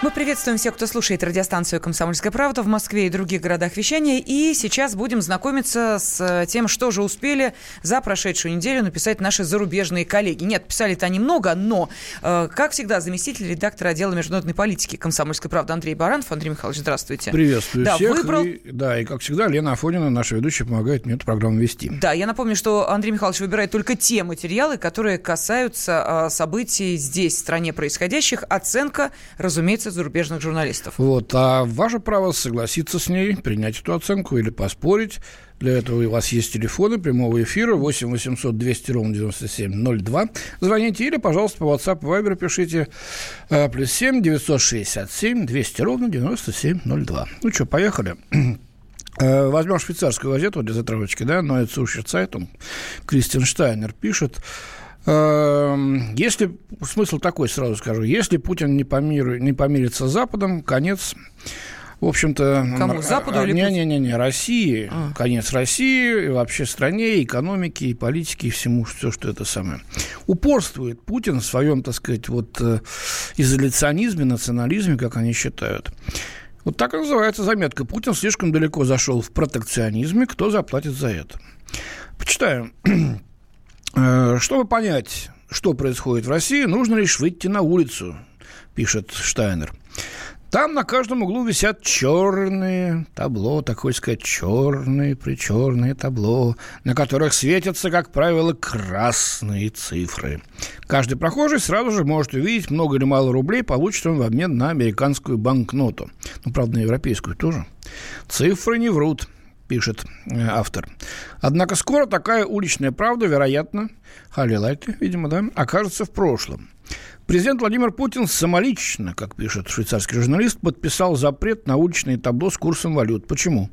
Мы приветствуем всех, кто слушает радиостанцию «Комсомольская правда» в Москве и других городах вещания. И сейчас будем знакомиться с тем, что же успели за прошедшую неделю написать наши зарубежные коллеги. Нет, писали-то они много, но, э, как всегда, заместитель редактора отдела международной политики «Комсомольской правды» Андрей Баранов. Андрей Михайлович, здравствуйте. Приветствую да, всех. Выбрал... И, да, и, как всегда, Лена Афонина, наша ведущая, помогает мне эту программу вести. Да, я напомню, что Андрей Михайлович выбирает только те материалы, которые касаются э, событий здесь, в стране происходящих. Оценка, разумеется, зарубежных журналистов. Вот, а ваше право согласиться с ней, принять эту оценку или поспорить. Для этого у вас есть телефоны прямого эфира 8 800 200 ровно 9702. Звоните или, пожалуйста, по WhatsApp, Viber пишите э, плюс 7 967 200 ровно 9702. Ну что, поехали. Э, возьмем швейцарскую газету для затравочки, да, Neue Zeitung. Кристиан Штайнер пишет, если, смысл такой, сразу скажу, если Путин не, помир, не помирится с Западом, конец в общем-то... Кому? Западу или не, не, не, не, России. А. Конец России, и вообще стране, экономике, и политике, и всему, все, что это самое. Упорствует Путин в своем, так сказать, вот э, изоляционизме, национализме, как они считают. Вот так и называется заметка. Путин слишком далеко зашел в протекционизме. Кто заплатит за это? Почитаем. Э, чтобы понять, что происходит в России, нужно лишь выйти на улицу, пишет Штайнер. Там на каждом углу висят черные табло, такое сказать, черные, причерные табло, на которых светятся, как правило, красные цифры. Каждый прохожий сразу же может увидеть, много или мало рублей получит он в обмен на американскую банкноту. Ну, правда, на европейскую тоже. Цифры не врут пишет э, автор. Однако скоро такая уличная правда, вероятно, хайлайты, видимо, да, окажется в прошлом. Президент Владимир Путин самолично, как пишет швейцарский журналист, подписал запрет на уличные табло с курсом валют. Почему?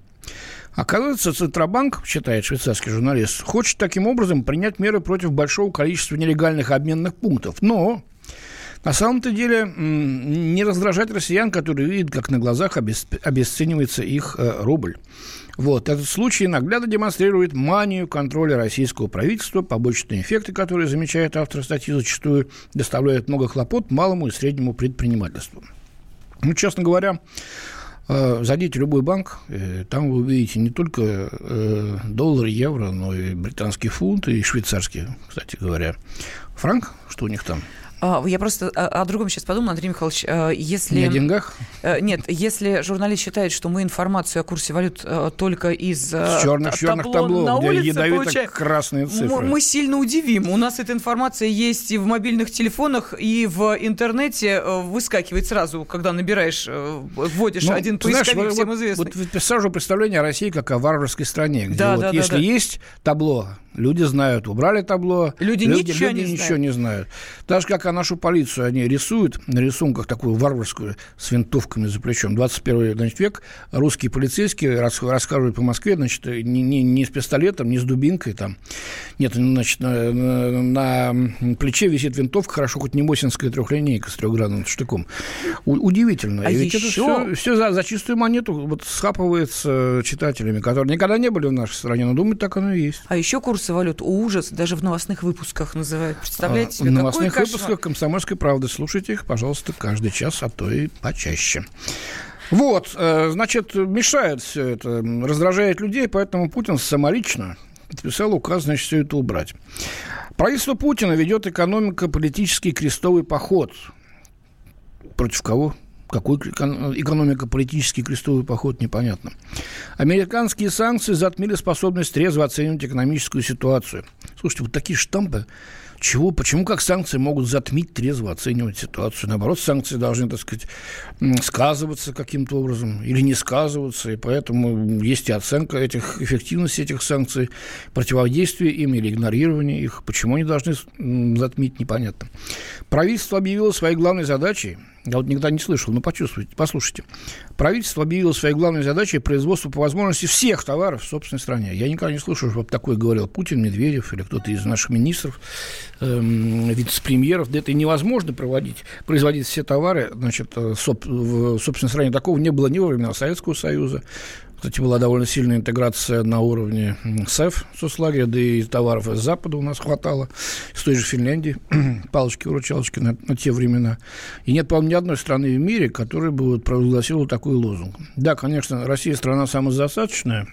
Оказывается, Центробанк, считает швейцарский журналист, хочет таким образом принять меры против большого количества нелегальных обменных пунктов. Но на самом-то деле не раздражать россиян, которые видят, как на глазах обесценивается их э, рубль. Вот. Этот случай наглядно демонстрирует манию контроля российского правительства, побочные эффекты, которые, замечает автор статьи, зачастую доставляют много хлопот малому и среднему предпринимательству. Ну, честно говоря, э, Зайдите в любой банк, э, там вы увидите не только доллары, евро, но и британский фунт, и швейцарский, кстати говоря. Франк, что у них там? А, я просто о, другом сейчас подумала, Андрей Михайлович. Э, если... Не о деньгах? Э, нет, если журналист считает, что мы информацию о курсе валют э, только из черных, черных табло, на где улице ядовито красные цифры. Мы, сильно удивим. У нас эта информация есть и в мобильных телефонах, и в интернете выскакивает сразу, когда набираешь, вводишь ну, один поисковик, знаешь, всем вот, известный. Вот, вот персонажу представление о России как о варварской стране, где да, вот да, если да, да. есть табло, люди знают, убрали табло, люди, люди ничего, люди не, ничего знают. не знают. Даже как о нашу полицию они рисуют на рисунках такую варварскую с винтовками за плечом. 21 значит, век русские полицейские рассказывают по Москве, значит, не, не, не с пистолетом, не с дубинкой там. Нет, значит, на, на, плече висит винтовка, хорошо, хоть не Мосинская трехлинейка с трехгранным штыком. У, удивительно. А И ведь еще... это все, все за, за чистую монету вот схапывается читателями, которые никогда не были в нашей стране, но думают, так оно и есть. А еще курсы валют ужас, даже в новостных выпусках называют. Представляете а, себе, новостных какой выпусках «Комсомольской правды» слушайте их, пожалуйста, каждый час, а то и почаще. Вот, э, значит, мешает все это, раздражает людей, поэтому Путин самолично подписал указ, значит, все это убрать. Правительство Путина ведет экономико-политический крестовый поход. Против кого? Какой экономико-политический крестовый поход, непонятно. Американские санкции затмили способность трезво оценивать экономическую ситуацию. Слушайте, вот такие штампы чего, почему как санкции могут затмить, трезво оценивать ситуацию? Наоборот, санкции должны, так сказать, сказываться каким-то образом или не сказываться, и поэтому есть и оценка этих, эффективности этих санкций, противодействие им или игнорирование их. Почему они должны затмить, непонятно. Правительство объявило своей главной задачей я вот никогда не слышал, но почувствуйте, послушайте. Правительство объявило своей главной задачей производство по возможности всех товаров в собственной стране. Я никогда не слышал, чтобы такое говорил Путин, Медведев или кто кто-то из наших министров, эм, вице-премьеров. Да это невозможно проводить, производить все товары. Значит, э, в собственной стране такого не было ни во времена Советского Союза, кстати, была довольно сильная интеграция на уровне СЭФ, соцлагеря, да и товаров из Запада у нас хватало, из той же Финляндии, палочки-выручалочки на, на те времена. И нет, по-моему, ни одной страны в мире, которая бы вот провозгласила такой лозунг. Да, конечно, Россия страна самодостаточная,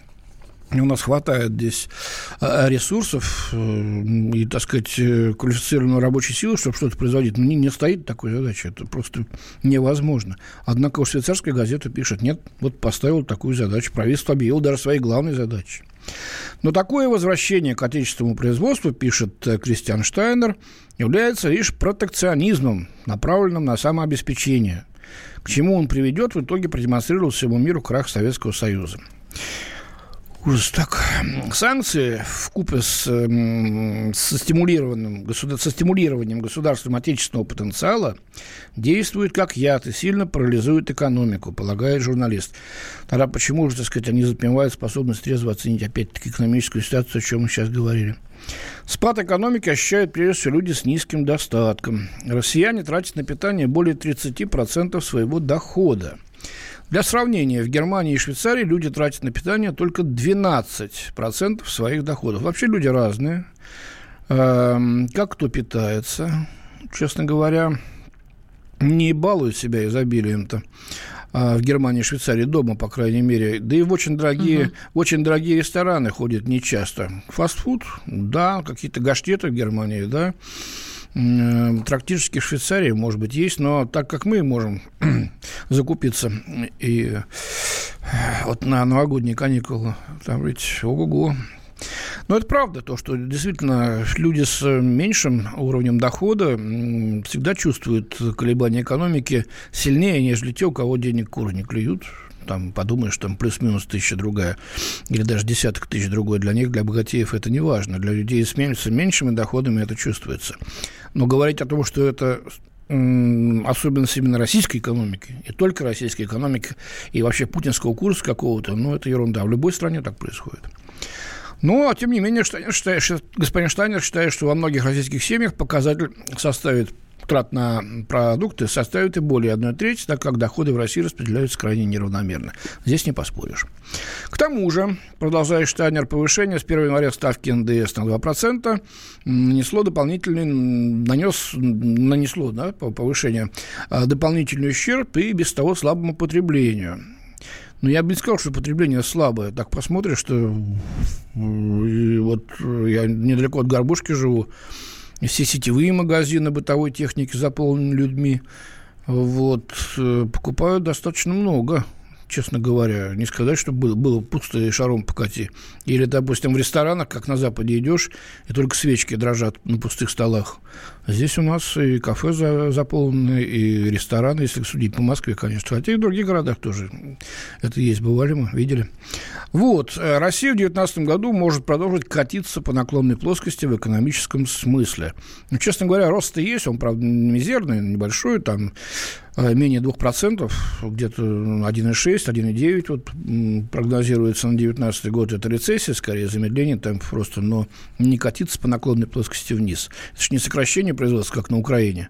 у нас хватает здесь а, ресурсов э, и, так сказать, э, квалифицированной рабочей силы, чтобы что-то производить. Но не, не стоит такой задачи. Это просто невозможно. Однако у швейцарская газета пишет, нет, вот поставил такую задачу, правительство объявило даже своей главной задачей. Но такое возвращение к отечественному производству, пишет э, Кристиан Штайнер, является лишь протекционизмом, направленным на самообеспечение. К чему он приведет, в итоге продемонстрировал всему миру крах Советского Союза. Ужас так. Санкции в купе с, со, стимулированным, со стимулированием государством отечественного потенциала действуют как яд и сильно парализуют экономику, полагает журналист. Тогда почему же, так сказать, они затмевают способность трезво оценить опять-таки экономическую ситуацию, о чем мы сейчас говорили? Спад экономики ощущают прежде всего люди с низким достатком. Россияне тратят на питание более 30% своего дохода. Для сравнения, в Германии и Швейцарии люди тратят на питание только 12% своих доходов. Вообще люди разные. Эм, как кто питается, честно говоря, не балуют себя изобилием-то а в Германии и Швейцарии дома, по крайней мере. Да и в очень дорогие, угу. в очень дорогие рестораны ходят нечасто. Фастфуд, да, какие-то гаштеты в Германии, да. Э, трактирчески в Швейцарии, может быть, есть, но так как мы можем закупиться и э, вот на новогодние каникулы, там ведь ого-го, но это правда, то, что действительно люди с меньшим уровнем дохода всегда чувствуют колебания экономики сильнее, нежели те, у кого денег куры не клюют там подумаешь, там плюс-минус тысяча другая, или даже десяток тысяч другой, для них, для богатеев это не важно. Для людей с меньшими доходами это чувствуется. Но говорить о том, что это особенность именно российской экономики, и только российской экономики, и вообще путинского курса какого-то, ну, это ерунда. В любой стране так происходит. Но, тем не менее, Штайнер считает, господин Штайнер считает, что во многих российских семьях показатель составит трат на продукты составит и более 1 трети, так как доходы в России распределяются крайне неравномерно. Здесь не поспоришь. К тому же, продолжая Штайнер, повышение с 1 января ставки НДС на 2% нанесло дополнительный, нанес, нанесло да, повышение а, дополнительный ущерб и без того слабому потреблению. Но я бы не сказал, что потребление слабое. Так посмотришь, что и вот я недалеко от Горбушки живу, все сетевые магазины бытовой техники заполнены людьми. Вот, э, покупают достаточно много честно говоря. Не сказать, что было, было пусто и шаром покати. Или, допустим, в ресторанах, как на Западе идешь, и только свечки дрожат на пустых столах. Здесь у нас и кафе за, заполнены, и рестораны, если судить по Москве, конечно. Хотя и в других городах тоже это есть. Бывали мы, видели. Вот. Э, Россия в 2019 году может продолжить катиться по наклонной плоскости в экономическом смысле. Ну, честно говоря, рост есть, он, правда, мизерный, небольшой, там э, менее 2%, где-то 1,6, 1,9 вот, прогнозируется на 2019 год. Это рецессия, скорее, замедление темпов просто, но не катиться по наклонной плоскости вниз. Это же не сокращение сокращение производства, как на Украине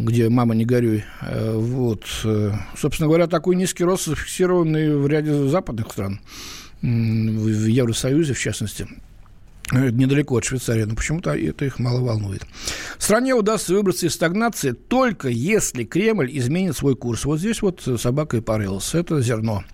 где «мама, не горюй». Э, вот. Э, собственно говоря, такой низкий рост зафиксированный в ряде западных стран, в Евросоюзе, в частности э, недалеко от Швейцарии, но почему-то это их мало волнует. Стране удастся выбраться из стагнации только если Кремль изменит свой курс. Вот здесь вот собака и порылась. Это зерно.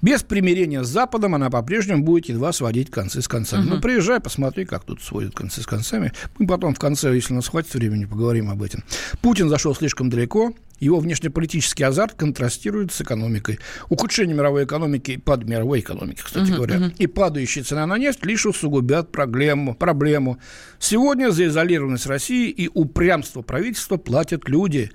Без примирения с Западом она по-прежнему будет едва сводить концы с концами. Uh-huh. Ну, приезжай, посмотри, как тут сводят концы с концами. Мы потом в конце, если у нас хватит времени, поговорим об этом. Путин зашел слишком далеко, его внешнеполитический азарт контрастирует с экономикой. Ухудшение мировой экономики, пад мировой экономики, кстати uh-huh, говоря, uh-huh. и падающая цена на нефть лишь усугубят проблему, проблему. Сегодня за изолированность России и упрямство правительства платят люди.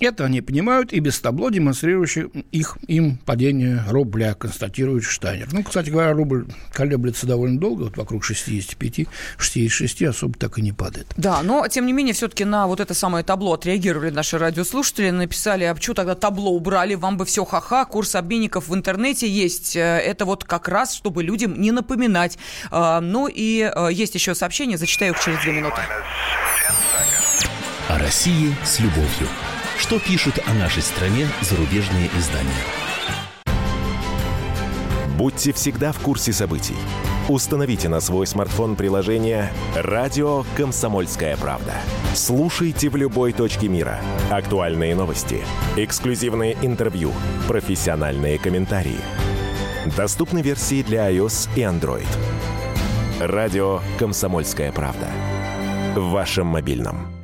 Это они понимают и без табло, демонстрирующих их, им падение рубля, констатирует Штайнер. Ну, кстати говоря, рубль колеблется довольно долго, вот вокруг 65, 66, особо так и не падает. Да, но, тем не менее, все-таки на вот это самое табло отреагировали наши радиослушатели, написали, а что тогда табло убрали, вам бы все ха-ха, курс обменников в интернете есть. Э, это вот как раз, чтобы людям не напоминать. А, ну и э, есть еще сообщение, зачитаю их через две минуты. О России с любовью. Что пишут о нашей стране зарубежные издания? Будьте всегда в курсе событий. Установите на свой смартфон приложение «Радио Комсомольская правда». Слушайте в любой точке мира. Актуальные новости, эксклюзивные интервью, профессиональные комментарии. Доступны версии для iOS и Android. «Радио Комсомольская правда». В вашем мобильном.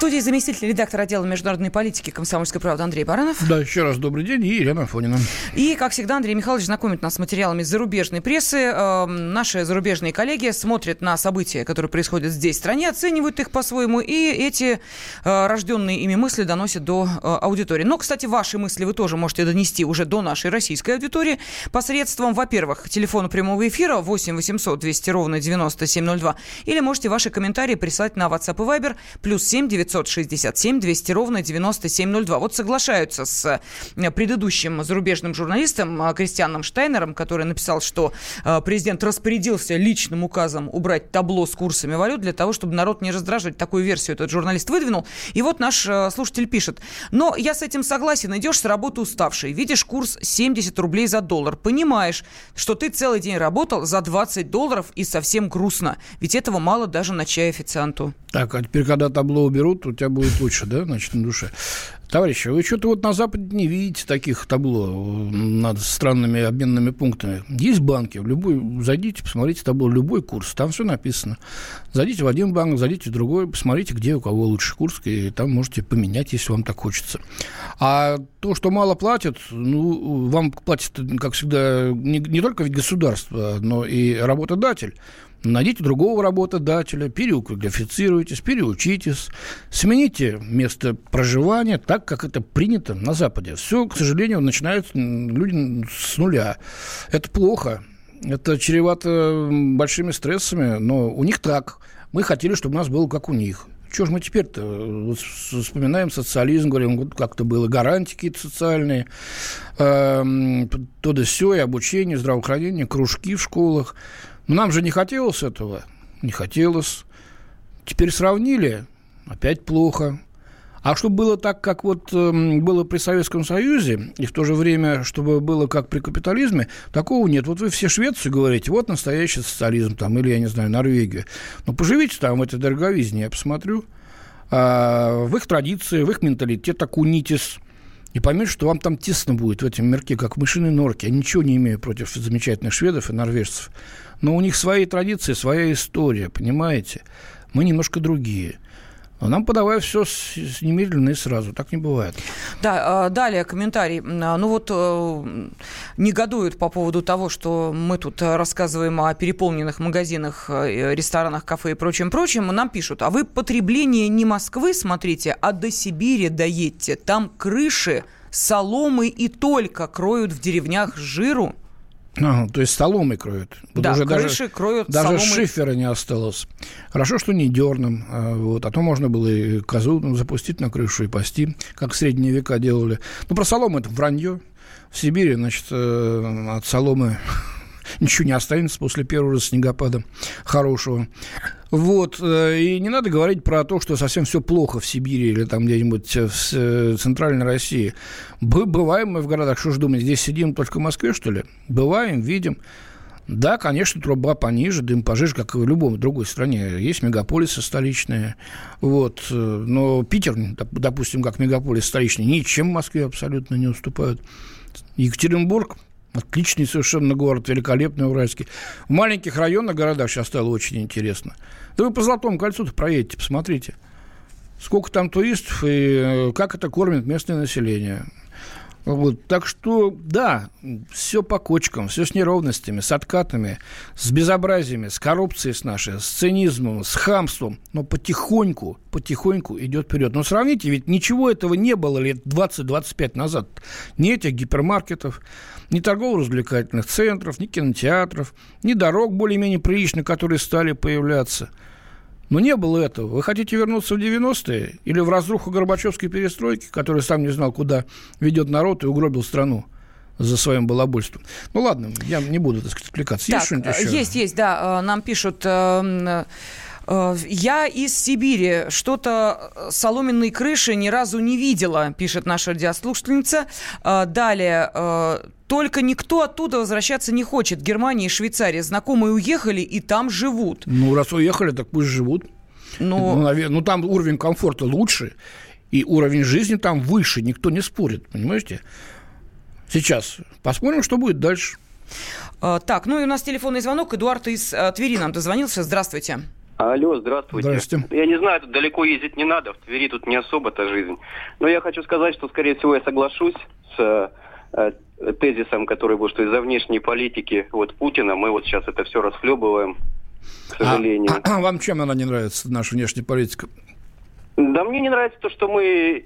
Студии заместитель редактора отдела международной политики комсомольской правды Андрей Баранов. Да, еще раз добрый день. И Елена Фонина. И, как всегда, Андрей Михайлович знакомит нас с материалами зарубежной прессы. Э, наши зарубежные коллеги смотрят на события, которые происходят здесь, в стране, оценивают их по-своему, и эти э, рожденные ими мысли доносят до э, аудитории. Но, кстати, ваши мысли вы тоже можете донести уже до нашей российской аудитории посредством, во-первых, телефона прямого эфира 8 800 200 ровно 9702, или можете ваши комментарии прислать на WhatsApp и Viber плюс 7 9 967 200 ровно 9702. Вот соглашаются с э, предыдущим зарубежным журналистом э, Кристианом Штайнером, который написал, что э, президент распорядился личным указом убрать табло с курсами валют для того, чтобы народ не раздражать. Такую версию этот журналист выдвинул. И вот наш слушатель пишет. Но я с этим согласен. Идешь с работы уставший, видишь курс 70 рублей за доллар. Понимаешь, что ты целый день работал за 20 долларов и совсем грустно. Ведь этого мало даже на чай официанту. Так, а теперь, когда табло уберут, у тебя будет лучше, да, значит, на душе. Товарищи, вы что-то вот на Западе не видите таких табло над странными обменными пунктами. Есть банки, в любой, зайдите, посмотрите табло, любой курс, там все написано. Зайдите в один банк, зайдите в другой, посмотрите, где у кого лучший курс, и там можете поменять, если вам так хочется. А то, что мало платят, ну, вам платит, как всегда, не, не только ведь государство, но и работодатель. Найдите другого работодателя, переквалифицируйтесь, переучитесь, смените место проживания так, как это принято на Западе. Все, к сожалению, начинают люди с нуля. Это плохо. Это чревато большими стрессами, но у них так. Мы хотели, чтобы у нас было как у них. Чего же мы теперь-то вот вспоминаем социализм, говорим, вот как-то было гарантии какие-то социальные, э, то да все, и обучение, здравоохранение, кружки в школах. Нам же не хотелось этого. Не хотелось. Теперь сравнили. Опять плохо. А чтобы было так, как вот э, было при Советском Союзе, и в то же время, чтобы было как при капитализме, такого нет. Вот вы все Швецию говорите, вот настоящий социализм там, или, я не знаю, Норвегию. Но поживите там в этой дороговизне, я посмотрю. А, в их традиции, в их менталитет окунитесь – и поймете, что вам там тесно будет в этом мирке, как в мышиной норке. Я ничего не имею против замечательных шведов и норвежцев. Но у них свои традиции, своя история, понимаете? Мы немножко другие – а нам подавай все немедленно и сразу. Так не бывает. Да, а, далее комментарий. А, ну вот э, негодуют по поводу того, что мы тут рассказываем о переполненных магазинах, э, ресторанах, кафе и прочем-прочем. Нам пишут, а вы потребление не Москвы смотрите, а до Сибири доедьте. Там крыши соломы и только кроют в деревнях жиру. А, то есть соломой кроют. Вот да, уже крыши даже, кроют Даже соломой. шифера не осталось. Хорошо, что не дерном. А, вот, а то можно было и козу ну, запустить на крышу и пасти, как в средние века делали. Ну, про солому это вранье. В Сибири, значит, э, от соломы ничего не останется после первого снегопада хорошего. Вот. Э, и не надо говорить про то, что совсем все плохо в Сибири или там где-нибудь в э, центральной России. Бываем мы в городах, что ж думать, здесь сидим только в Москве, что ли? Бываем, видим. Да, конечно, труба пониже, дым пожиже, как и в любом другой стране. Есть мегаполисы столичные. Вот. Э, но Питер, допустим, как мегаполис столичный, ничем Москве абсолютно не уступают. Екатеринбург Отличный совершенно город, великолепный уральский. В маленьких районах, городах сейчас стало очень интересно. Да вы по Золотому кольцу-то проедете, посмотрите. Сколько там туристов и э, как это кормит местное население. Вот, так что, да, все по кочкам, все с неровностями, с откатами, с безобразиями, с коррупцией с нашей, с цинизмом, с хамством, но потихоньку, потихоньку идет вперед. Но сравните, ведь ничего этого не было лет 20-25 назад. Ни этих гипермаркетов, ни торгово-развлекательных центров, ни кинотеатров, ни дорог более-менее приличных, которые стали появляться – но не было этого. Вы хотите вернуться в 90-е или в разруху Горбачевской перестройки, который сам не знал, куда ведет народ и угробил страну? за своим балабольством. Ну ладно, я не буду, так сказать, отвлекаться. Есть что-нибудь еще? Есть, есть, да. Э, нам пишут... Э, э, я из Сибири. Что-то соломенной крыши ни разу не видела, пишет наша радиослушательница. Далее. Только никто оттуда возвращаться не хочет. Германия и Швейцария. Знакомые уехали и там живут. Ну, раз уехали, так пусть живут. Но... Ну, наверное, ну, там уровень комфорта лучше, и уровень жизни там выше, никто не спорит, понимаете? Сейчас. Посмотрим, что будет дальше. Так, ну и у нас телефонный звонок. Эдуард из Твери нам дозвонился. Здравствуйте. Алло, здравствуйте. Здравствуйте. Я не знаю, тут далеко ездить не надо, в Твери тут не особо-то жизнь. Но я хочу сказать, что, скорее всего, я соглашусь с э, тезисом, который был, что из-за внешней политики вот Путина мы вот сейчас это все расхлебываем, к а, сожалению. А, а вам чем она не нравится, наша внешняя политика? Да мне не нравится то, что мы,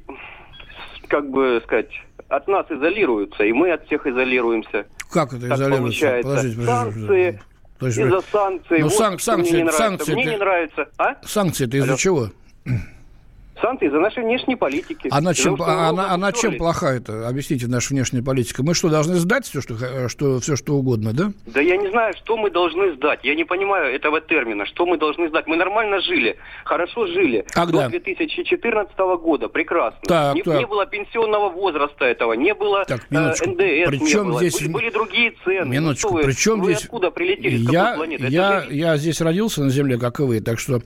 как бы сказать, от нас изолируются, и мы от всех изолируемся. Как это изолируется? Подождите, подождите. Санкции, из-за санкций. Ну, вот сан- санкции, мне не нравится. Санкции, мне не нравится. А? Санкции это из-за чего? Санкции из-за нашей внешней политики. Она чем, она, она чем плоха это? Объясните, наша внешняя политика. Мы что, должны сдать все, что, что, все, что угодно, да? Да я не знаю, что мы должны сдать. Я не понимаю этого термина. Что мы должны сдать? Мы нормально жили, хорошо жили. Когда? До 2014 года. Прекрасно. Так, не, так. не было пенсионного возраста этого, не было так, э, НДС, Причем не было. Здесь... Были, были другие цены. Минуточку. Ну, вы, Причем вы здесь... откуда прилетели? С я, какой планеты? Я, я здесь родился на Земле, как и вы, так что...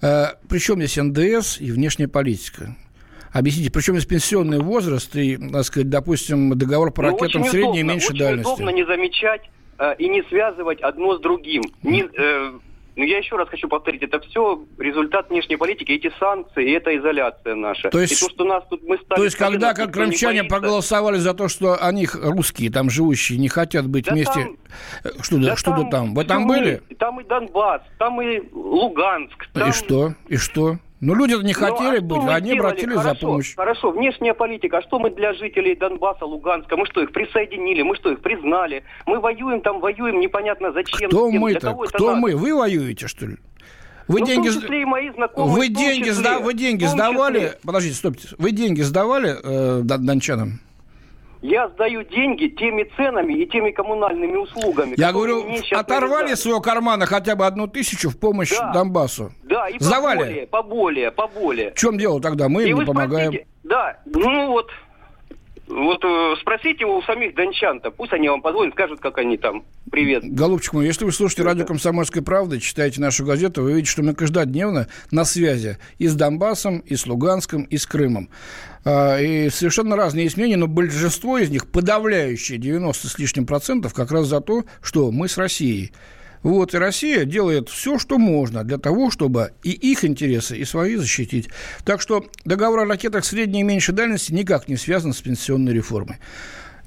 Э, причем здесь НДС и внешняя политика? Объясните, причем есть пенсионный возраст и, так сказать, допустим, договор по ну, ракетам средней и меньшей очень дальности. удобно не замечать э, и не связывать одно с другим. Не, э, ну, я еще раз хочу повторить, это все результат внешней политики, эти санкции, и эта изоляция наша. То есть, и то, что нас тут мы стали... То есть, когда как крымчане проголосовали за то, что они, русские, там живущие, не хотят быть да вместе... Там, э, что, да что там, там? Вы там были? Там и Донбасс, там и Луганск. Там... И что? И что? Ну, люди не хотели ну, а быть, они обратились хорошо, за помощью. Хорошо, внешняя политика. А что мы для жителей Донбасса, Луганска? Мы что, их присоединили? Мы что, их признали? Мы воюем там, воюем, непонятно зачем. Кто мы-то? Кто мы? Вы воюете, что ли? Вы ну, деньги, в том числе и мои знакомые. Вы деньги, числе, сда... вы деньги сдавали? Подождите, стопите. Вы деньги сдавали э, дончанам? Я сдаю деньги теми ценами и теми коммунальными услугами. Я говорю, оторвали своего кармана хотя бы одну тысячу в помощь да. Донбассу. Да, и Сдавали. поболее, поболее, поболее. В чем дело тогда? Мы и им не помогаем. Спросите, да, ну вот, вот э, спросите у самих дончан-то, пусть они вам позвонят, скажут, как они там. Привет. Голубчик мой, если вы слушаете радио «Комсомольская правда», читаете нашу газету, вы видите, что мы каждодневно на связи и с Донбассом, и с Луганском, и с Крымом. А, и совершенно разные есть мнения, но большинство из них, подавляющее 90 с лишним процентов, как раз за то, что мы с Россией. Вот, и Россия делает все, что можно для того, чтобы и их интересы, и свои защитить. Так что договор о ракетах средней и меньшей дальности никак не связан с пенсионной реформой.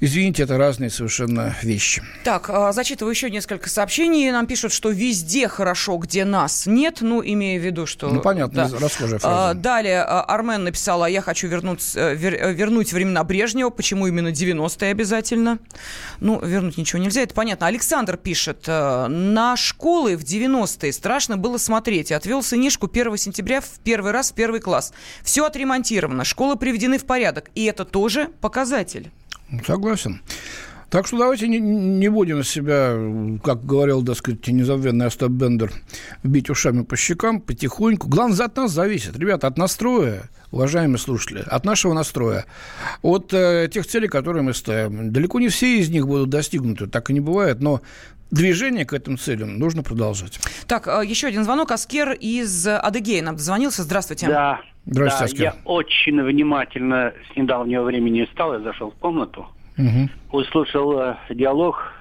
Извините, это разные совершенно вещи. Так, а, зачитываю еще несколько сообщений. Нам пишут, что везде хорошо, где нас нет. Ну, имея в виду, что... Ну, понятно, да. расхожая фраза. А, далее а, Армен написала, я хочу вернуть, э, вер, вернуть времена Брежнева. Почему именно 90-е обязательно? Ну, вернуть ничего нельзя, это понятно. Александр пишет, э, на школы в 90-е страшно было смотреть. Отвел сынишку 1 сентября в первый раз в первый класс. Все отремонтировано, школы приведены в порядок. И это тоже показатель. Согласен. Так что давайте не, не будем себя, как говорил, так сказать, незабвенный Остап Бендер, бить ушами по щекам потихоньку. Главное, от нас зависит. Ребята, от настроя, уважаемые слушатели, от нашего настроя, от э, тех целей, которые мы ставим. Далеко не все из них будут достигнуты, так и не бывает, но движение к этим целям нужно продолжать. Так, э, еще один звонок. Аскер из Адыгеи нам дозвонился. Здравствуйте. Да, Здравствуйте, да. Я очень внимательно с недавнего времени стал, я зашел в комнату, угу. услышал э, диалог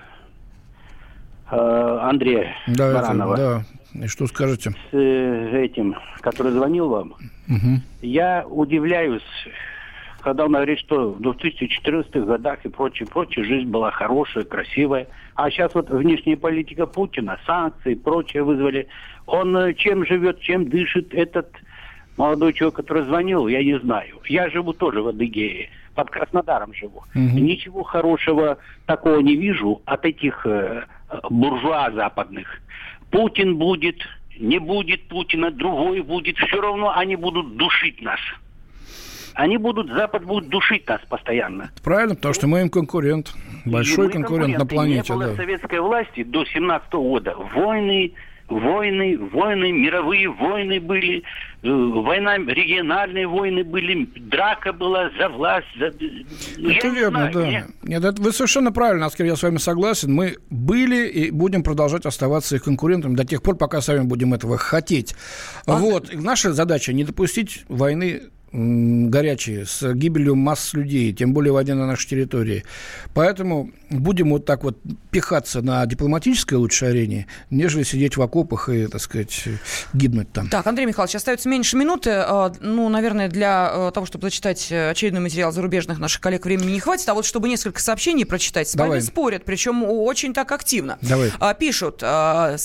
э, Андрея да, Баранова. Это, да. И что скажете? С э, этим, который звонил вам. Угу. Я удивляюсь, когда он говорит, что в 2014 годах и прочее, прочее, жизнь была хорошая, красивая. А сейчас вот внешняя политика Путина, санкции, прочее вызвали. Он э, чем живет, чем дышит этот молодой человек, который звонил, я не знаю. Я живу тоже в Адыгее, под Краснодаром живу. Угу. Ничего хорошего такого не вижу от этих э, буржуа западных. Путин будет, не будет Путина, другой будет, все равно они будут душить нас. Они будут, Запад будет душить нас постоянно. Правильно, потому что мы им конкурент. Большой конкурент на планете. Не было да. советской власти до 17 года. Войны, войны, войны, мировые войны были, война, региональные войны были, драка была за власть. За... Ну, это я верно, знаю, да. Нет. Нет, это, вы совершенно правильно, Аскер, я с вами согласен. Мы были и будем продолжать оставаться их конкурентами до тех пор, пока сами будем этого хотеть. А вот. Наша задача не допустить войны горячие, с гибелью масс людей, тем более войне на нашей территории. Поэтому будем вот так вот пихаться на дипломатической лучшей арене, нежели сидеть в окопах и, так сказать, гибнуть там. Так, Андрей Михайлович, остается меньше минуты. А, ну, наверное, для э, того, чтобы зачитать очередной материал зарубежных наших коллег, времени не хватит. А вот чтобы несколько сообщений прочитать, с вами спорят, причем очень так активно. Давай. А, пишут, э,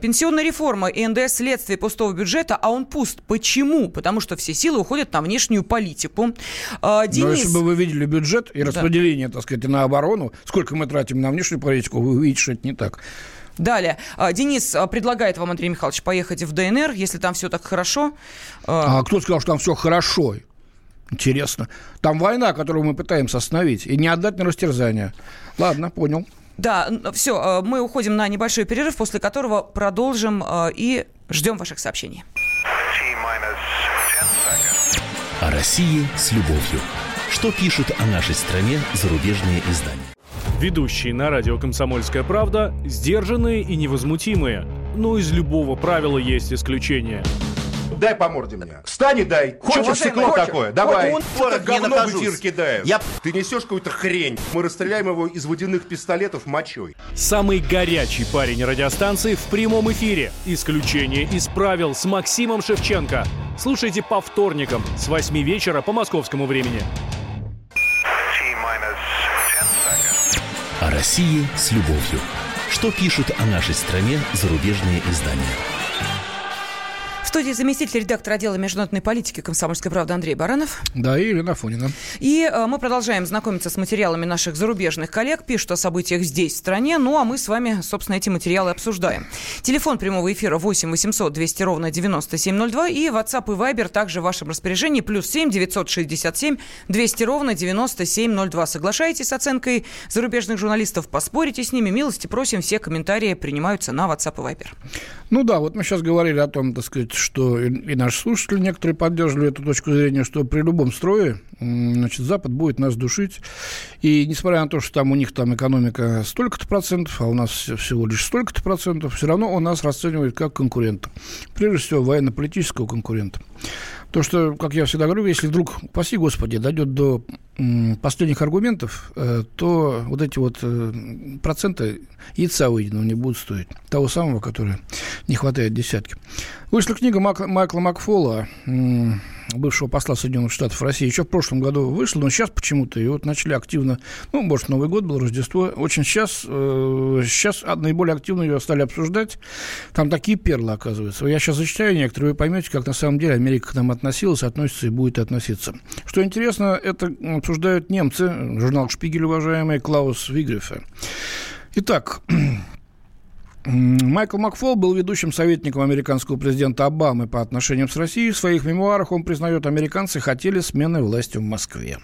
пенсионная реформа и НДС следствие пустого бюджета, а он пуст. Почему? Потому что все силы уходят на внешнюю политику. А, Денис... Но если бы вы видели бюджет и распределение, да. так сказать, на оборону, сколько мы тратим на внешнюю политику, вы увидите, что это не так. Далее. А, Денис а, предлагает вам, Андрей Михайлович, поехать в ДНР, если там все так хорошо. А кто сказал, что там все хорошо? Интересно. Там война, которую мы пытаемся остановить, и не отдать на растерзание. Ладно, понял. Да, все, мы уходим на небольшой перерыв, после которого продолжим и ждем ваших сообщений. России с любовью. Что пишут о нашей стране зарубежные издания? Ведущие на радио «Комсомольская правда» сдержанные и невозмутимые. Но из любого правила есть исключение – дай по морде мне. Встань и дай. Хочешь стекло хочешь? такое? Давай. Он, говно в эфир кидает. Я... Ты несешь какую-то хрень. Мы расстреляем его из водяных пистолетов мочой. Самый горячий парень радиостанции в прямом эфире. Исключение из правил с Максимом Шевченко. Слушайте по вторникам с 8 вечера по московскому времени. О России с любовью. Что пишут о нашей стране зарубежные издания? Студии заместитель редактора отдела международной политики комсомольской правды Андрей Баранов. Да, и Елена Фонина. И э, мы продолжаем знакомиться с материалами наших зарубежных коллег, пишут о событиях здесь, в стране, ну а мы с вами, собственно, эти материалы обсуждаем. Телефон прямого эфира 8 800 200 ровно 9702 и WhatsApp и Viber также в вашем распоряжении плюс 7 967 200 ровно 9702. Соглашаетесь с оценкой зарубежных журналистов, поспорите с ними, милости просим, все комментарии принимаются на WhatsApp и Viber. Ну да, вот мы сейчас говорили о том, так сказать, что и наши слушатели некоторые поддерживали эту точку зрения, что при любом строе значит, Запад будет нас душить. И несмотря на то, что там у них там экономика столько-то процентов, а у нас всего лишь столько-то процентов, все равно он нас расценивает как конкурента. Прежде всего, военно-политического конкурента. То, что, как я всегда говорю, если вдруг, спаси Господи, дойдет до последних аргументов, э, то вот эти вот э, проценты яйца выеденного не будут стоить. Того самого, который не хватает десятки. Вышла книга Майкла Макфола бывшего посла Соединенных Штатов в России, еще в прошлом году вышла, но сейчас почему-то и вот начали активно, ну, может, Новый год был, Рождество, очень сейчас, э, сейчас наиболее активно ее стали обсуждать. Там такие перлы, оказывается. Я сейчас зачитаю некоторые, вы поймете, как на самом деле Америка к нам относилась, относится и будет относиться. Что интересно, это обсуждают немцы, журнал «Шпигель», уважаемый, Клаус Вигрифе. Итак, Майкл Макфол был ведущим советником американского президента Обамы по отношениям с Россией. В своих мемуарах он признает, американцы хотели смены власти в Москве.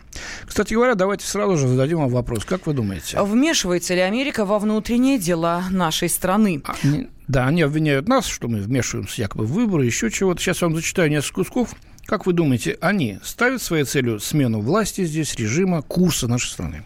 Кстати говоря, давайте сразу же зададим вам вопрос. Как вы думаете? Вмешивается ли Америка во внутренние дела нашей страны? А, не, да, они обвиняют нас, что мы вмешиваемся якобы в выборы, еще чего-то. Сейчас я вам зачитаю несколько кусков. Как вы думаете, они ставят своей целью смену власти здесь, режима, курса нашей страны?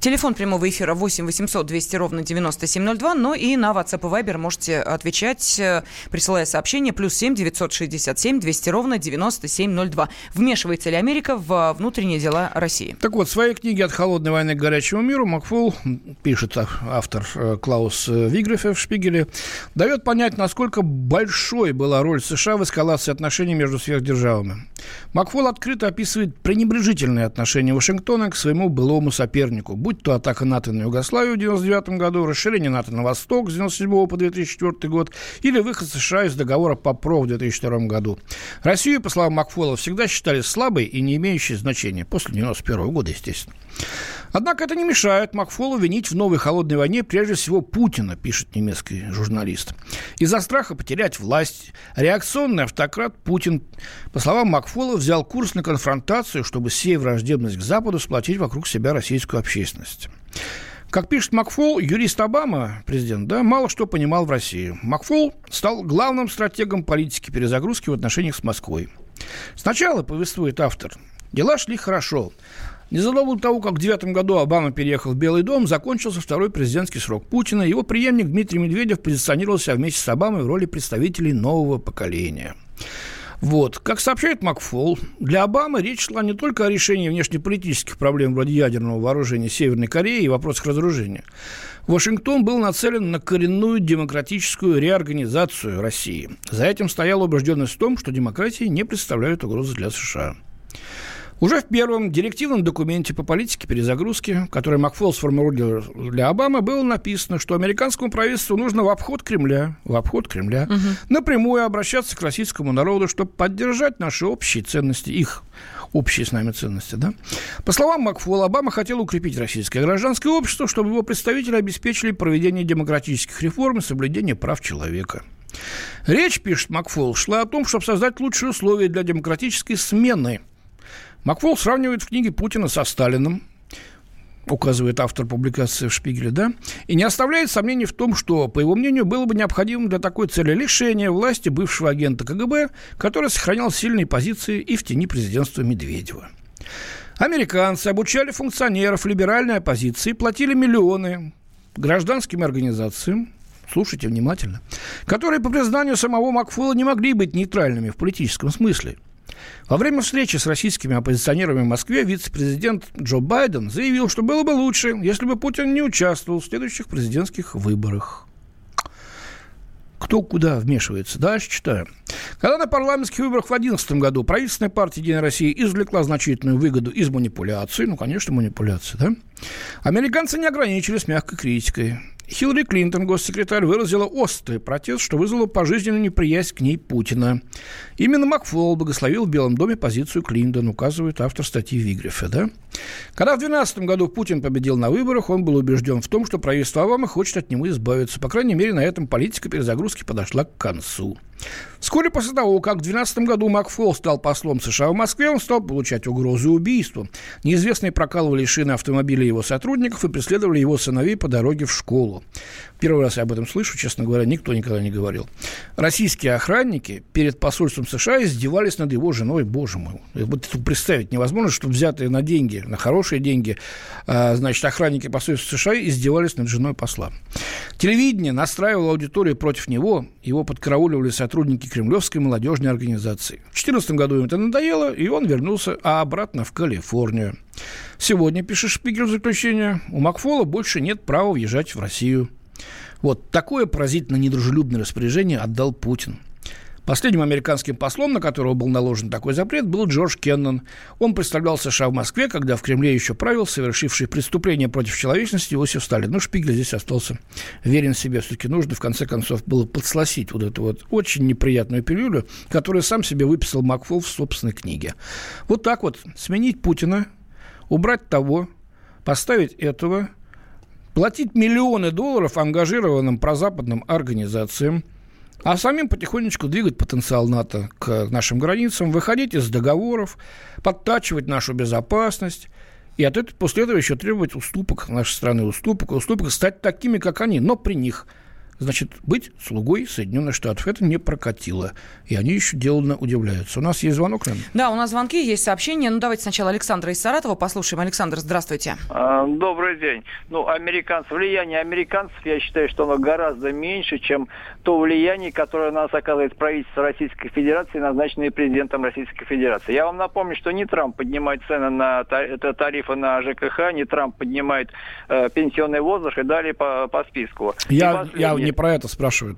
Телефон прямого эфира 8 800 200 ровно 9702, но и на WhatsApp и Viber можете отвечать, э, присылая сообщение плюс 7 967 200 ровно 9702. Вмешивается ли Америка в внутренние дела России? Так вот, в своей книге «От холодной войны к горячему миру» Макфол, пишет автор э, Клаус Вигрефе в «Шпигеле», дает понять, насколько большой была роль США в эскалации отношений между сверхдержавами. Макфол открыто описывает пренебрежительные отношения Вашингтона к своему былому сопернику, будь то атака НАТО на Югославию в 1999 году, расширение НАТО на восток с 1997 по 2004 год или выход США из договора по ПРО в 2002 году. Россию, по словам Макфола, всегда считали слабой и не имеющей значения, после 1991 года, естественно. Однако это не мешает Макфолу винить в новой холодной войне прежде всего Путина, пишет немецкий журналист. Из-за страха потерять власть реакционный автократ Путин, по словам Макфола, взял курс на конфронтацию, чтобы сея враждебность к Западу сплотить вокруг себя российскую общественность. Как пишет Макфол, юрист Обама, президент, да, мало что понимал в России. Макфол стал главным стратегом политики перезагрузки в отношениях с Москвой. Сначала, повествует автор, дела шли хорошо. Незадолго до того, как в девятом году Обама переехал в Белый дом, закончился второй президентский срок Путина. Его преемник Дмитрий Медведев позиционировался вместе с Обамой в роли представителей нового поколения. Вот. Как сообщает Макфол, для Обамы речь шла не только о решении внешнеполитических проблем вроде ядерного вооружения Северной Кореи и вопросах разоружения. Вашингтон был нацелен на коренную демократическую реорганизацию России. За этим стояла убежденность в том, что демократии не представляют угрозы для США. Уже в первом директивном документе по политике перезагрузки, который Макфол сформулировал для Обамы, было написано, что американскому правительству нужно в обход Кремля, в обход Кремля, угу. напрямую обращаться к российскому народу, чтобы поддержать наши общие ценности, их общие с нами ценности. Да? По словам Макфола, Обама хотел укрепить российское гражданское общество, чтобы его представители обеспечили проведение демократических реформ и соблюдение прав человека. Речь, пишет Макфол, шла о том, чтобы создать лучшие условия для демократической смены – Макфол сравнивает в книге Путина со Сталиным, указывает автор публикации в Шпигеле, да, и не оставляет сомнений в том, что, по его мнению, было бы необходимо для такой цели лишение власти бывшего агента КГБ, который сохранял сильные позиции и в тени президентства Медведева. Американцы обучали функционеров либеральной оппозиции, платили миллионы гражданским организациям, слушайте внимательно, которые, по признанию самого Макфола, не могли быть нейтральными в политическом смысле – во время встречи с российскими оппозиционерами в Москве вице-президент Джо Байден заявил, что было бы лучше, если бы Путин не участвовал в следующих президентских выборах. Кто куда вмешивается? Дальше читаем. Когда на парламентских выборах в 2011 году правительственная партия «Единая Россия» извлекла значительную выгоду из манипуляций, ну, конечно, манипуляции, да, американцы не ограничились мягкой критикой. Хиллари Клинтон, госсекретарь, выразила острый протест, что вызвало пожизненную неприязнь к ней Путина. Именно Макфол благословил в Белом доме позицию Клинтон, указывает автор статьи Вигрефа. Да? Когда в 2012 году Путин победил на выборах, он был убежден в том, что правительство Обамы хочет от него избавиться. По крайней мере, на этом политика перезагрузки подошла к концу. Вскоре после того, как в 2012 году Макфол стал послом США в Москве, он стал получать угрозы убийства. Неизвестные прокалывали шины автомобиля его сотрудников и преследовали его сыновей по дороге в школу. Первый раз я об этом слышу, честно говоря, никто никогда не говорил. Российские охранники перед посольством США издевались над его женой, боже мой. Вот это представить невозможно, что взятые на деньги, на хорошие деньги, а, значит, охранники посольства США издевались над женой посла. Телевидение настраивало аудиторию против него, его подкарауливали сотрудники Кремлевской молодежной организации. В 2014 году им это надоело, и он вернулся обратно в Калифорнию. Сегодня, пишет Шпигель в заключение, у Макфола больше нет права въезжать в Россию. Вот такое поразительно недружелюбное распоряжение отдал Путин. Последним американским послом, на которого был наложен такой запрет, был Джордж Кеннон. Он представлял США в Москве, когда в Кремле еще правил совершивший преступление против человечности Иосиф Сталин. Ну, Шпигель здесь остался верен себе. Все-таки нужно, в конце концов, было подсласить вот эту вот очень неприятную пилюлю, которую сам себе выписал Макфол в собственной книге. Вот так вот сменить Путина, убрать того, поставить этого – платить миллионы долларов ангажированным прозападным организациям, а самим потихонечку двигать потенциал НАТО к нашим границам, выходить из договоров, подтачивать нашу безопасность, и от этого, после этого еще требовать уступок нашей страны, уступок, уступок стать такими, как они, но при них – значит, быть слугой Соединенных Штатов. Это не прокатило. И они еще деланно удивляются. У нас есть звонок, наверное? Да, у нас звонки, есть сообщения. Ну, давайте сначала Александра из Саратова послушаем. Александр, здравствуйте. А, добрый день. Ну, американцев, влияние американцев, я считаю, что оно гораздо меньше, чем то влияние, которое на нас оказывает правительство Российской Федерации, назначенное президентом Российской Федерации. Я вам напомню, что не Трамп поднимает цены на тарифы на ЖКХ, не Трамп поднимает э, пенсионный возраст и далее по, по списку. Я, я не про это спрашиваю.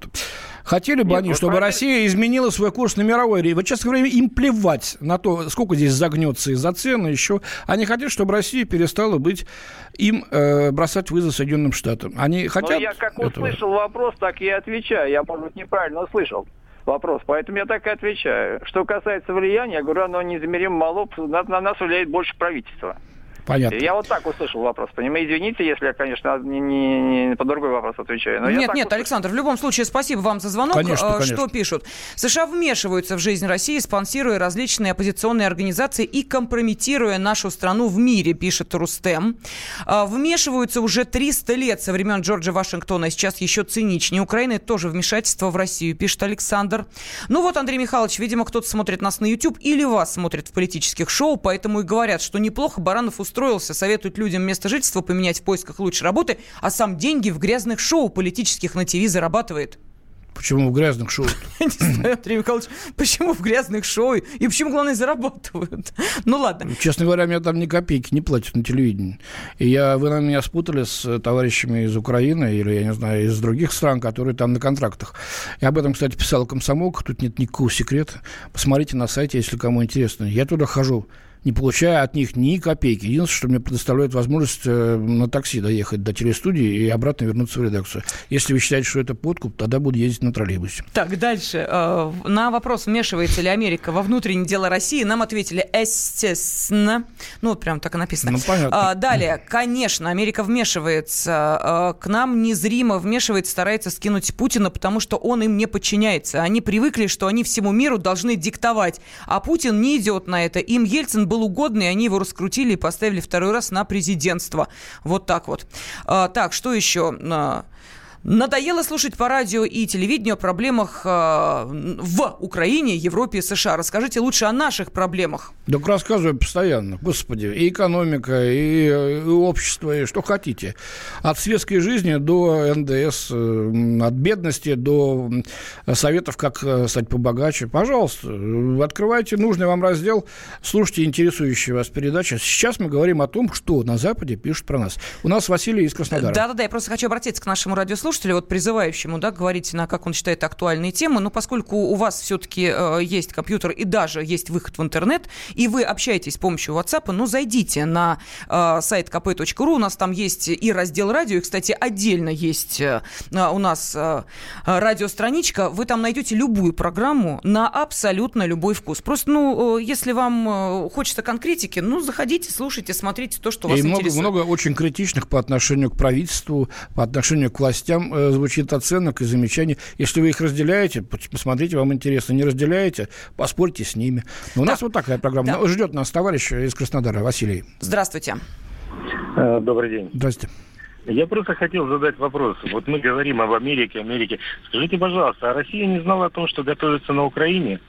Хотели бы Нет, они, чтобы правильно... Россия изменила свой курс на мировой арене? Вот, честно говоря, им плевать на то, сколько здесь загнется из-за цены еще. Они хотят, чтобы Россия перестала быть им э, бросать вызов Соединенным Штатам. Они хотят Но я как этого. услышал вопрос, так и отвечаю. Я, может быть, неправильно услышал вопрос. Поэтому я так и отвечаю. Что касается влияния, я говорю, оно неизмеримо мало, на, на нас влияет больше правительства. Понятно. Я вот так услышал вопрос. Понимаете, извините, если я, конечно, не, не, не по другой вопрос отвечаю. Но нет, нет, услышал. Александр, в любом случае, спасибо вам за звонок. Конечно, э, конечно. Что пишут? США вмешиваются в жизнь России, спонсируя различные оппозиционные организации и компрометируя нашу страну в мире, пишет Рустем. Э, вмешиваются уже 300 лет со времен Джорджа Вашингтона, сейчас еще циничнее. Украина тоже вмешательство в Россию, пишет Александр. Ну вот, Андрей Михайлович, видимо, кто-то смотрит нас на YouTube или вас смотрит в политических шоу, поэтому и говорят, что неплохо Баранов устроил устроился, советует людям место жительства поменять в поисках лучшей работы, а сам деньги в грязных шоу политических на ТВ зарабатывает. Почему в грязных шоу? Не знаю, Андрей Михайлович, почему в грязных шоу? И почему, главное, зарабатывают? Ну, ладно. Честно говоря, мне там ни копейки не платят на телевидении. И я, вы на меня спутали с товарищами из Украины или, я не знаю, из других стран, которые там на контрактах. Я об этом, кстати, писал комсомолка, тут нет никакого секрета. Посмотрите на сайте, если кому интересно. Я туда хожу не получая от них ни копейки. Единственное, что мне предоставляет возможность э, на такси доехать до телестудии и обратно вернуться в редакцию. Если вы считаете, что это подкуп, тогда буду ездить на троллейбусе. Так, дальше. Э, на вопрос, вмешивается ли Америка во внутренние дела России, нам ответили естественно. Ну, вот прям так и написано. Ну, понятно. А, далее, конечно, Америка вмешивается. Э, к нам незримо вмешивается, старается скинуть Путина, потому что он им не подчиняется. Они привыкли, что они всему миру должны диктовать. А Путин не идет на это. Им Ельцин был был угодный, они его раскрутили и поставили второй раз на президентство. Вот так вот. А, так, что еще? Надоело слушать по радио и телевидению о проблемах э, в Украине, Европе и США. Расскажите лучше о наших проблемах. Так рассказываю постоянно. Господи, и экономика, и, и общество, и что хотите. От светской жизни до НДС, э, от бедности до советов, как э, стать побогаче. Пожалуйста, открывайте нужный вам раздел, слушайте интересующие вас передачи. Сейчас мы говорим о том, что на Западе пишут про нас. У нас Василий из Краснодара. Да-да-да, я просто хочу обратиться к нашему радиослушателю слушателя, вот призывающему, да, говорить на, как он считает, актуальные темы, но поскольку у вас все-таки э, есть компьютер и даже есть выход в интернет, и вы общаетесь с помощью WhatsApp, ну, зайдите на э, сайт kp.ru, у нас там есть и раздел радио, и, кстати, отдельно есть э, у нас э, радиостраничка, вы там найдете любую программу на абсолютно любой вкус. Просто, ну, э, если вам э, хочется конкретики, ну, заходите, слушайте, смотрите то, что вас и много, интересует. много очень критичных по отношению к правительству, по отношению к властям там э, звучит оценок и замечаний. Если вы их разделяете, посмотрите, вам интересно. Не разделяете, поспорьте с ними. Но у да. нас вот такая программа. Да. Ждет нас товарищ из Краснодара, Василий. Здравствуйте. Э, добрый день. Здравствуйте. Я просто хотел задать вопрос. Вот мы говорим об Америке, Америке. Скажите, пожалуйста, а Россия не знала о том, что готовится на Украине?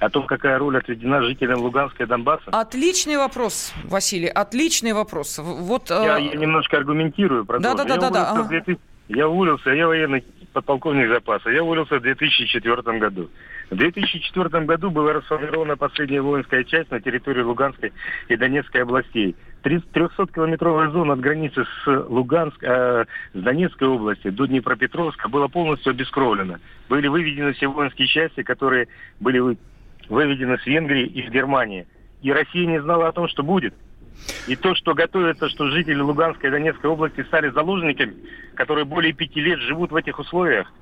о том, какая роль отведена жителям Луганска и Донбасса? Отличный вопрос, Василий, отличный вопрос. Вот, я, э... я немножко аргументирую. Да, да, да, да, да. Я уволился, я военный подполковник запаса. Я уволился в 2004 году. В 2004 году была расформирована последняя воинская часть на территории Луганской и Донецкой областей. 300-километровая зона от границы с Луганск, э, с Донецкой области до Днепропетровска была полностью обескровлена. Были выведены все воинские части, которые были выведены с Венгрии и с Германии. И Россия не знала о том, что будет. И то, что готовится, что жители Луганской и Донецкой области стали заложниками, которые более пяти лет живут в этих условиях.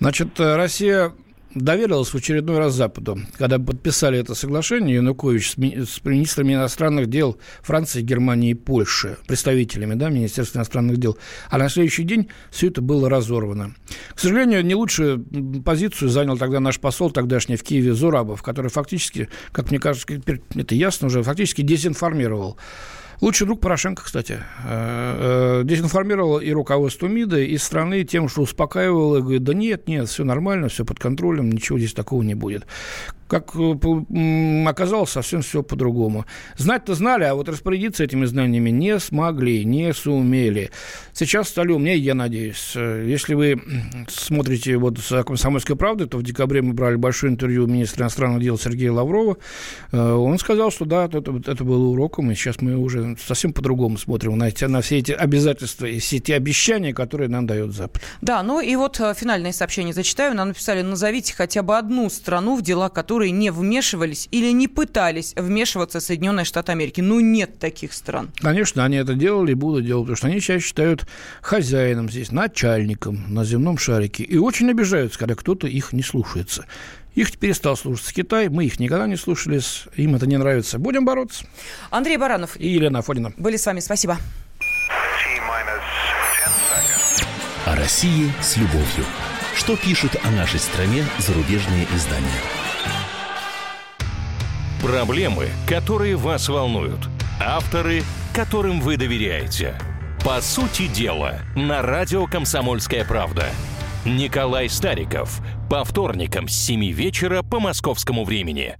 Значит, э, Россия доверилась в очередной раз Западу. Когда подписали это соглашение, Янукович с, ми- с министрами иностранных дел Франции, Германии и Польши, представителями да, Министерства иностранных дел, а на следующий день все это было разорвано. К сожалению, не лучшую позицию занял тогда наш посол тогдашний в Киеве Зурабов, который фактически, как мне кажется, это ясно уже, фактически дезинформировал Лучший друг Порошенко, кстати, э, э, дезинформировал и руководство МИДа, и страны тем, что успокаивал, и говорит, да нет, нет, все нормально, все под контролем, ничего здесь такого не будет. Как э, оказалось, совсем все по-другому. Знать-то знали, а вот распорядиться этими знаниями не смогли, не сумели. Сейчас стали умнее, я надеюсь. Если вы смотрите вот с «Комсомольской правды», то в декабре мы брали большое интервью министра иностранных дел Сергея Лаврова. Он сказал, что да, это, это было уроком, и сейчас мы уже совсем по-другому смотрим на, эти, на все эти обязательства и все эти обещания, которые нам дает Запад. Да, ну и вот э, финальное сообщение зачитаю. Нам написали, назовите хотя бы одну страну, в дела которой не вмешивались или не пытались вмешиваться Соединенные Штаты Америки. Ну, нет таких стран. Конечно, они это делали и будут делать, потому что они сейчас считают хозяином здесь, начальником на земном шарике. И очень обижаются, когда кто-то их не слушается. Их перестал слушаться Китай, мы их никогда не слушались, им это не нравится. Будем бороться. Андрей Баранов и Елена Афонина были с вами. Спасибо. О России с любовью. Что пишут о нашей стране зарубежные издания? Проблемы, которые вас волнуют. Авторы, которым вы доверяете. По сути дела, на радио «Комсомольская правда». Николай Стариков. По вторникам с 7 вечера по московскому времени.